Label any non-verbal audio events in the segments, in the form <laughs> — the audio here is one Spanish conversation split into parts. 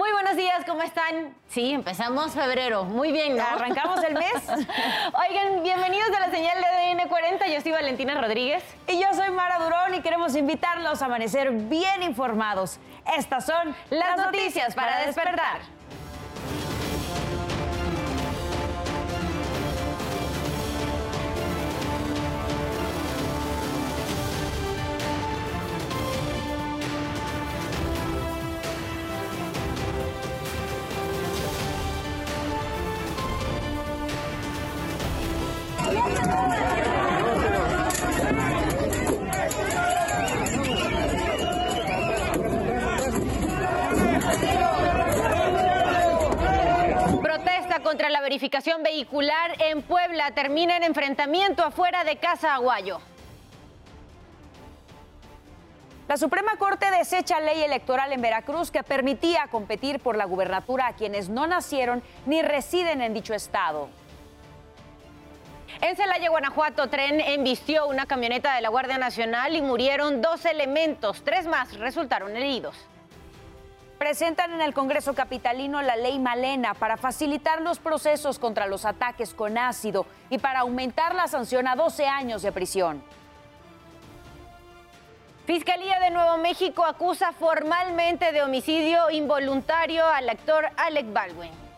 Muy buenos días, ¿cómo están? Sí, empezamos febrero. Muy bien, ¿no? Arrancamos el mes. <laughs> Oigan, bienvenidos a la señal de ADN 40. Yo soy Valentina Rodríguez. Y yo soy Mara Durón y queremos invitarlos a amanecer bien informados. Estas son las, noticias para despertar. Contra la verificación vehicular en Puebla termina en enfrentamiento afuera de Casa Aguayo. La Suprema Corte desecha ley electoral en Veracruz que permitía competir por la gubernatura a quienes no nacieron ni residen en dicho estado. En Celaya, Guanajuato, tren embistió una camioneta de la Guardia Nacional y murieron dos elementos. Tres más resultaron heridos. Presentan en el Congreso Capitalino la ley Malena para facilitar los procesos contra los ataques con ácido y para aumentar la sanción a 12 años de prisión. Fiscalía de Nuevo México acusa formalmente de homicidio involuntario al actor Alec Baldwin.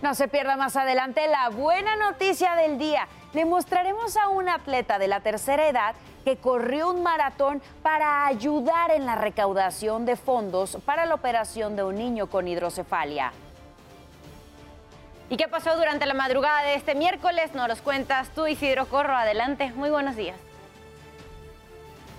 No se pierda más adelante la buena noticia del día. Le mostraremos a un atleta de la tercera edad que corrió un maratón para ayudar en la recaudación de fondos para la operación de un niño con hidrocefalia. ¿Y qué pasó durante la madrugada de este miércoles? Nos los cuentas tú, Isidro Corro. Adelante, muy buenos días.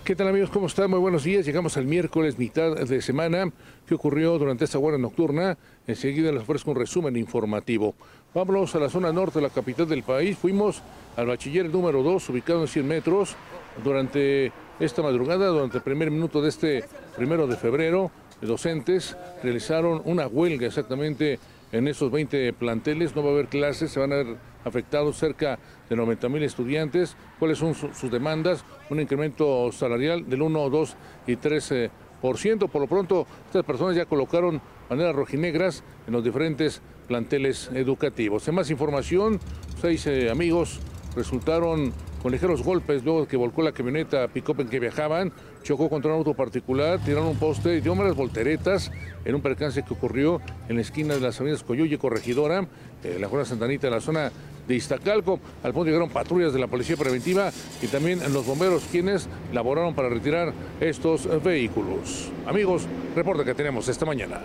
¿Qué tal amigos? ¿Cómo están? Muy buenos días. Llegamos al miércoles, mitad de semana. ¿Qué ocurrió durante esta guardia nocturna? Enseguida les ofrezco un resumen informativo. Vámonos a la zona norte de la capital del país. Fuimos al bachiller número 2, ubicado en 100 metros. Durante esta madrugada, durante el primer minuto de este primero de febrero, docentes realizaron una huelga exactamente en esos 20 planteles. No va a haber clases, se van a ver afectados cerca de 90 mil estudiantes. ¿Cuáles son sus demandas? Un incremento salarial del 1, 2 y 13 por ciento. Por lo pronto, estas personas ya colocaron maneras rojinegras en los diferentes planteles educativos. En más información, seis eh, amigos resultaron con ligeros golpes luego que volcó la camioneta pick en que viajaban, chocó contra un auto particular, tiraron un poste y dio malas volteretas en un percance que ocurrió en la esquina de las avenidas Coyoye y Corregidora, eh, la zona Santanita, en la zona de Iztacalco. Al punto llegaron patrullas de la Policía Preventiva y también los bomberos quienes laboraron para retirar estos vehículos. Amigos, reporte que tenemos esta mañana.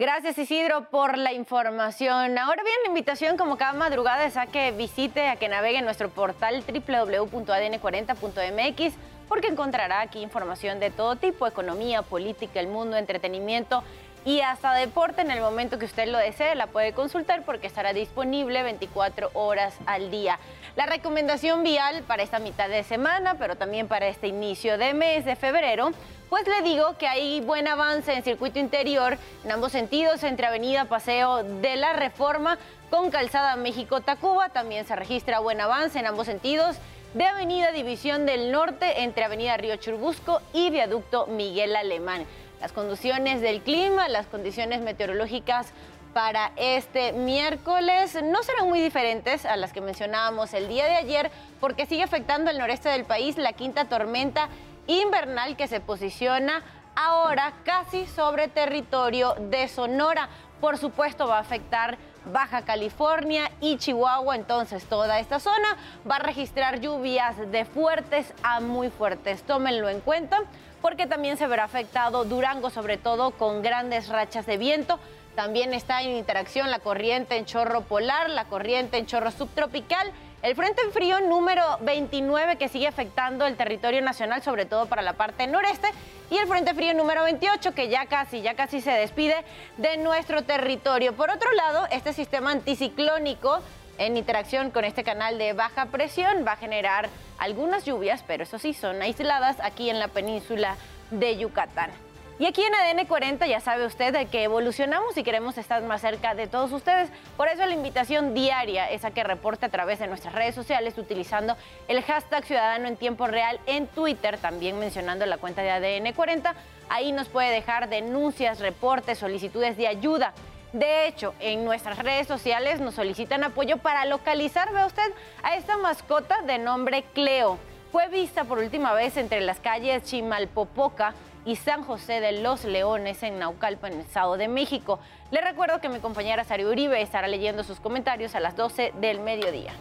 Gracias Isidro por la información. Ahora bien, la invitación como cada madrugada es a que visite, a que navegue en nuestro portal www.adn40.mx porque encontrará aquí información de todo tipo, economía, política, el mundo, entretenimiento y hasta deporte en el momento que usted lo desee. La puede consultar porque estará disponible 24 horas al día. La recomendación vial para esta mitad de semana, pero también para este inicio de mes de febrero, pues le digo que hay buen avance en circuito interior en ambos sentidos entre Avenida Paseo de la Reforma con Calzada México-Tacuba. También se registra buen avance en ambos sentidos de Avenida División del Norte entre Avenida Río Churbusco y Viaducto Miguel Alemán las condiciones del clima, las condiciones meteorológicas para este miércoles no serán muy diferentes a las que mencionábamos el día de ayer porque sigue afectando el noreste del país la quinta tormenta invernal que se posiciona ahora casi sobre territorio de Sonora. Por supuesto va a afectar Baja California y Chihuahua, entonces toda esta zona va a registrar lluvias de fuertes a muy fuertes. Tómenlo en cuenta porque también se verá afectado Durango, sobre todo con grandes rachas de viento. También está en interacción la corriente en chorro polar, la corriente en chorro subtropical. El frente en frío número 29 que sigue afectando el territorio nacional, sobre todo para la parte noreste, y el frente frío número 28 que ya casi, ya casi se despide de nuestro territorio. Por otro lado, este sistema anticiclónico en interacción con este canal de baja presión va a generar algunas lluvias, pero eso sí, son aisladas aquí en la península de Yucatán. Y aquí en ADN 40 ya sabe usted de que evolucionamos y queremos estar más cerca de todos ustedes. Por eso la invitación diaria es a que reporte a través de nuestras redes sociales utilizando el hashtag Ciudadano en Tiempo Real en Twitter, también mencionando la cuenta de ADN 40. Ahí nos puede dejar denuncias, reportes, solicitudes de ayuda. De hecho, en nuestras redes sociales nos solicitan apoyo para localizar, ve usted, a esta mascota de nombre Cleo. Fue vista por última vez entre las calles Chimalpopoca, y San José de los Leones en Naucalpan, en el Estado de México. Le recuerdo que mi compañera Sari Uribe estará leyendo sus comentarios a las 12 del mediodía.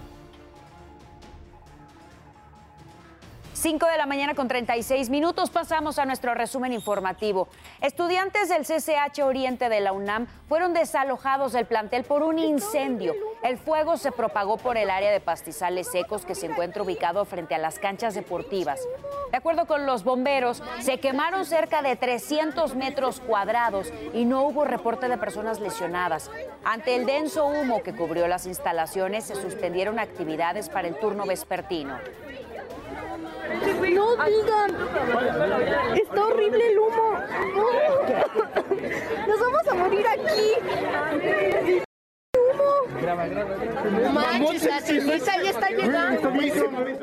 5 de la mañana con 36 minutos pasamos a nuestro resumen informativo. Estudiantes del CCH Oriente de la UNAM fueron desalojados del plantel por un incendio. El fuego se propagó por el área de pastizales secos que se encuentra ubicado frente a las canchas deportivas. De acuerdo con los bomberos, se quemaron cerca de 300 metros cuadrados y no hubo reporte de personas lesionadas. Ante el denso humo que cubrió las instalaciones, se suspendieron actividades para el turno vespertino. No digan. Está horrible el humo. <laughs> Nos vamos a morir aquí.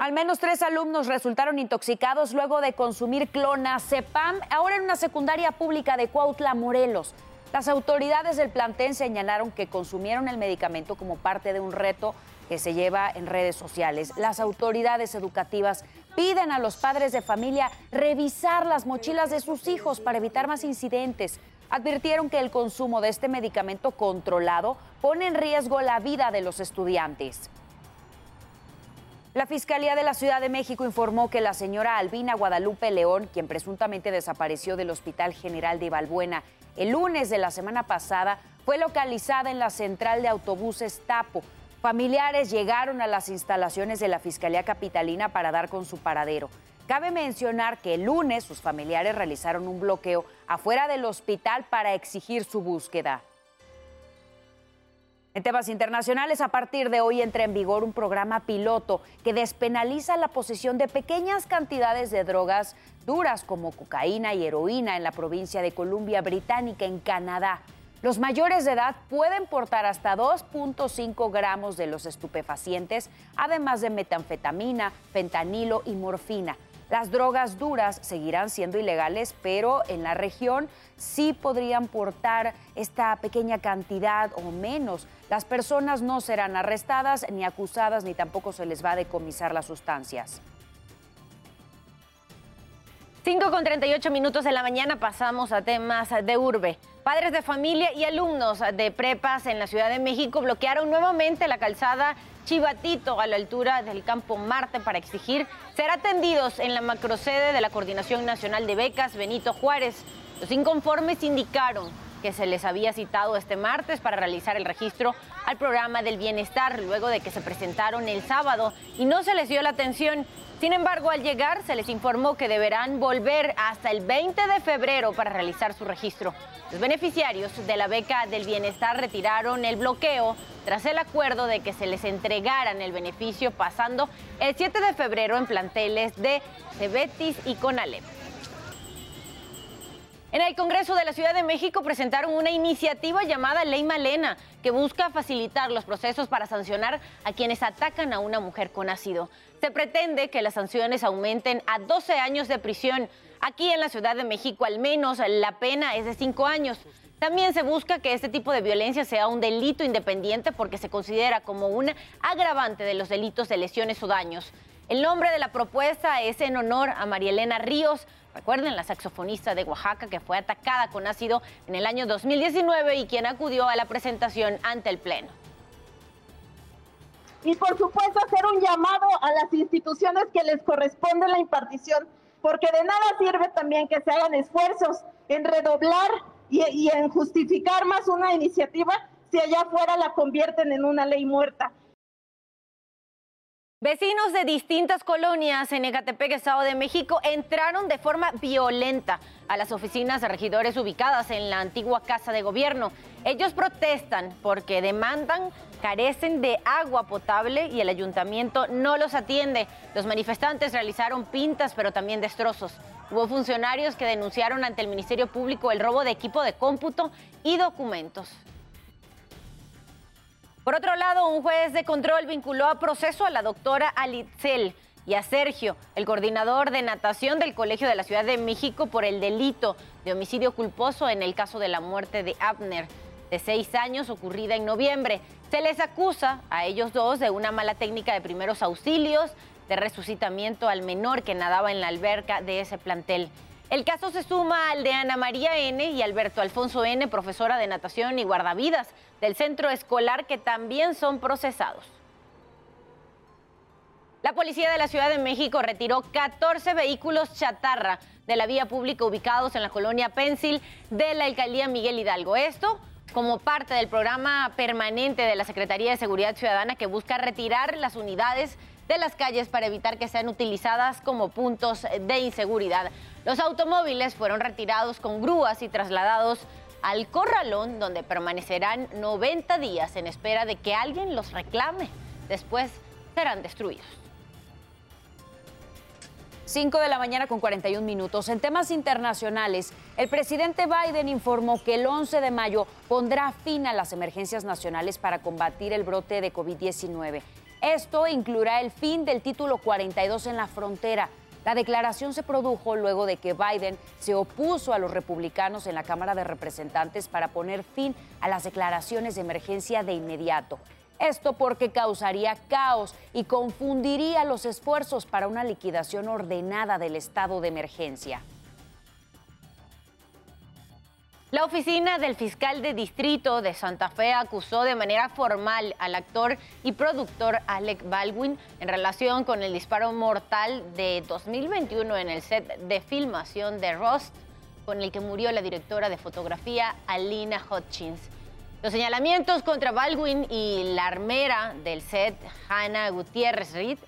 Al menos tres alumnos resultaron intoxicados luego de consumir clonazepam, ahora en una secundaria pública de Cuautla, Morelos. Las autoridades del plantel señalaron que consumieron el medicamento como parte de un reto que se lleva en redes sociales. Las autoridades educativas piden a los padres de familia revisar las mochilas de sus hijos para evitar más incidentes. Advirtieron que el consumo de este medicamento controlado pone en riesgo la vida de los estudiantes. La Fiscalía de la Ciudad de México informó que la señora Albina Guadalupe León, quien presuntamente desapareció del Hospital General de Valbuena el lunes de la semana pasada, fue localizada en la central de autobuses Tapo. Familiares llegaron a las instalaciones de la Fiscalía Capitalina para dar con su paradero. Cabe mencionar que el lunes sus familiares realizaron un bloqueo afuera del hospital para exigir su búsqueda. En temas internacionales, a partir de hoy entra en vigor un programa piloto que despenaliza la posesión de pequeñas cantidades de drogas duras como cocaína y heroína en la provincia de Columbia Británica, en Canadá. Los mayores de edad pueden portar hasta 2.5 gramos de los estupefacientes, además de metanfetamina, fentanilo y morfina. Las drogas duras seguirán siendo ilegales, pero en la región sí podrían portar esta pequeña cantidad o menos. Las personas no serán arrestadas ni acusadas ni tampoco se les va a decomisar las sustancias. 5 con 38 minutos de la mañana pasamos a temas de urbe. Padres de familia y alumnos de prepas en la Ciudad de México bloquearon nuevamente la calzada Chivatito a la altura del campo Marte para exigir ser atendidos en la macrosede de la Coordinación Nacional de Becas Benito Juárez. Los inconformes indicaron que se les había citado este martes para realizar el registro al programa del bienestar luego de que se presentaron el sábado y no se les dio la atención sin embargo, al llegar se les informó que deberán volver hasta el 20 de febrero para realizar su registro. Los beneficiarios de la beca del bienestar retiraron el bloqueo tras el acuerdo de que se les entregaran el beneficio pasando el 7 de febrero en planteles de Cebetis y Conalep. En el Congreso de la Ciudad de México presentaron una iniciativa llamada Ley Malena, que busca facilitar los procesos para sancionar a quienes atacan a una mujer con ácido. Se pretende que las sanciones aumenten a 12 años de prisión. Aquí en la Ciudad de México al menos la pena es de 5 años. También se busca que este tipo de violencia sea un delito independiente porque se considera como un agravante de los delitos de lesiones o daños. El nombre de la propuesta es en honor a María Elena Ríos, Recuerden, la saxofonista de Oaxaca que fue atacada con ácido en el año 2019 y quien acudió a la presentación ante el Pleno. Y por supuesto hacer un llamado a las instituciones que les corresponde la impartición, porque de nada sirve también que se hagan esfuerzos en redoblar y, en justificar más una iniciativa si allá afuera la convierten en una ley muerta. Vecinos de distintas colonias en Ecatepec, Estado de México, entraron de forma violenta a las oficinas de regidores ubicadas en la antigua Casa de Gobierno. Ellos protestan porque demandan, carecen de agua potable y el ayuntamiento no los atiende. Los manifestantes realizaron pintas, pero también destrozos. Hubo funcionarios que denunciaron ante el Ministerio Público el robo de equipo de cómputo y documentos. Por otro lado, un juez de control vinculó a proceso a la doctora Alitzel y a Sergio, el coordinador de natación del Colegio de la Ciudad de México, por el delito de homicidio culposo en el caso de la muerte de Abner, de seis años, ocurrida en noviembre. Se les acusa a ellos dos de una mala técnica de primeros auxilios, de resucitamiento al menor que nadaba en la alberca de ese plantel. El caso se suma al de Ana María N. y Alberto Alfonso N., profesora de natación y guardavidas del centro escolar, que también son procesados. La policía de la Ciudad de México retiró 14 vehículos chatarra de la vía pública ubicados en la colonia Pensil de la alcaldía Miguel Hidalgo. Esto como parte del programa permanente de la Secretaría de Seguridad Ciudadana que busca retirar las unidades de las calles para evitar que sean utilizadas como puntos de inseguridad. Los automóviles fueron retirados con grúas y trasladados al corralón donde permanecerán 90 días en espera de que alguien los reclame. Después serán destruidos. 5 de la mañana con 41 minutos. En temas internacionales, el presidente Biden informó que el 11 de mayo pondrá fin a las emergencias nacionales para combatir el brote de COVID-19. Esto incluirá el fin del título 42 en la frontera. La declaración se produjo luego de que Biden se opuso a los republicanos en la Cámara de Representantes para poner fin a las declaraciones de emergencia de inmediato. Esto porque causaría caos y confundiría los esfuerzos para una liquidación ordenada del estado de emergencia. La oficina del fiscal de distrito de Santa Fe acusó de manera formal al actor y productor Alec Baldwin en relación con el disparo mortal de 2021 en el set de filmación de Rust, con el que murió la directora de fotografía Alina Hutchins. Los señalamientos contra Baldwin y la armera del set, Hannah Gutiérrez Reed,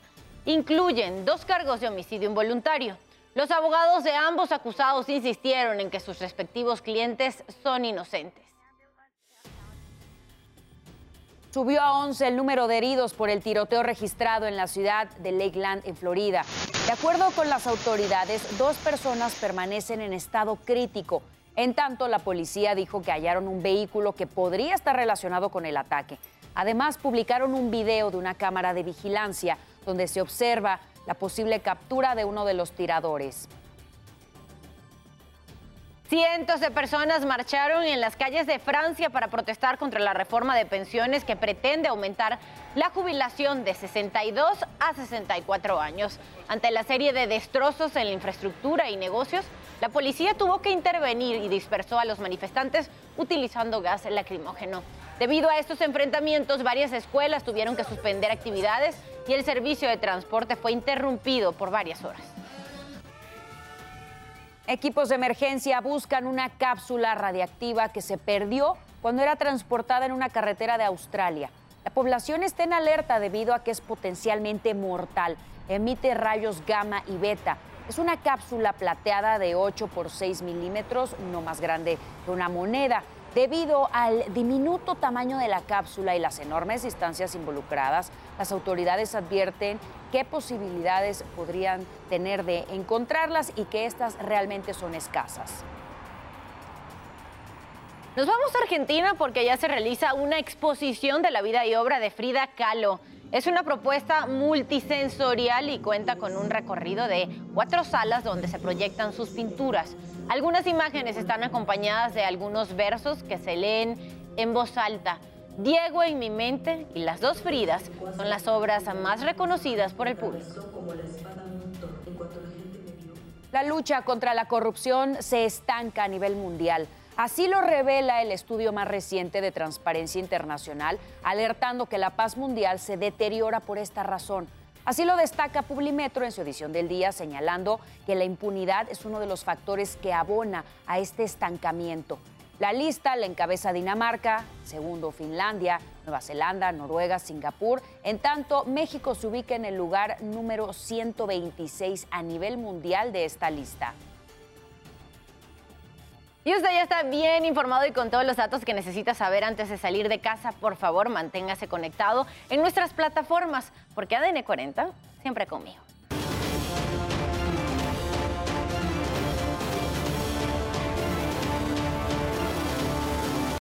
incluyen dos cargos de homicidio involuntario los abogados de ambos acusados insistieron en que sus respectivos clientes son inocentes. Subió a 11 el número de heridos por el tiroteo registrado en la ciudad de Lakeland, en Florida. De acuerdo con las autoridades, dos personas permanecen en estado crítico. En tanto, la policía dijo que hallaron un vehículo que podría estar relacionado con el ataque. Además, publicaron un video de una cámara de vigilancia donde se observa la posible captura de uno de los tiradores. Cientos de personas marcharon en las calles de Francia para protestar contra la reforma de pensiones que pretende aumentar la jubilación de 62 a 64 años. Ante la serie de destrozos en la infraestructura y negocios, la policía tuvo que intervenir y dispersó a los manifestantes utilizando gas lacrimógeno. Debido a estos enfrentamientos, varias escuelas tuvieron que suspender actividades y el servicio de transporte fue interrumpido por varias horas. Equipos de emergencia buscan una cápsula radiactiva que se perdió cuando era transportada en una carretera de Australia. La población está en alerta debido a que es potencialmente mortal. Emite rayos gamma y beta. Es una cápsula plateada de 8 por 6 milímetros, no más grande que una moneda. Debido al diminuto tamaño de la cápsula y las enormes distancias involucradas, las autoridades advierten qué posibilidades podrían tener de encontrarlas y que estas realmente son escasas. Nos vamos a Argentina porque ya se realiza una exposición de la vida y obra de Frida Kahlo. Es una propuesta multisensorial y cuenta con un recorrido de cuatro salas donde se proyectan sus pinturas. Algunas imágenes están acompañadas de algunos versos que se leen en voz alta. Diego en mi mente y Las dos Fridas son las obras más reconocidas por el público. La lucha contra la corrupción se estanca a nivel mundial. Así lo revela el estudio más reciente de Transparencia Internacional, alertando que la paz mundial se deteriora por esta razón. Así lo destaca Publimetro en su edición del día, señalando que la impunidad es uno de los factores que abona a este estancamiento. La lista la encabeza Dinamarca, segundo Finlandia, Nueva Zelanda, Noruega, Singapur. En tanto, México se ubica en el lugar número 126 a nivel mundial de esta lista. Y usted ya está bien informado y con todos los datos que necesita saber antes de salir de casa, por favor, manténgase conectado en nuestras plataformas, porque ADN 40 siempre conmigo.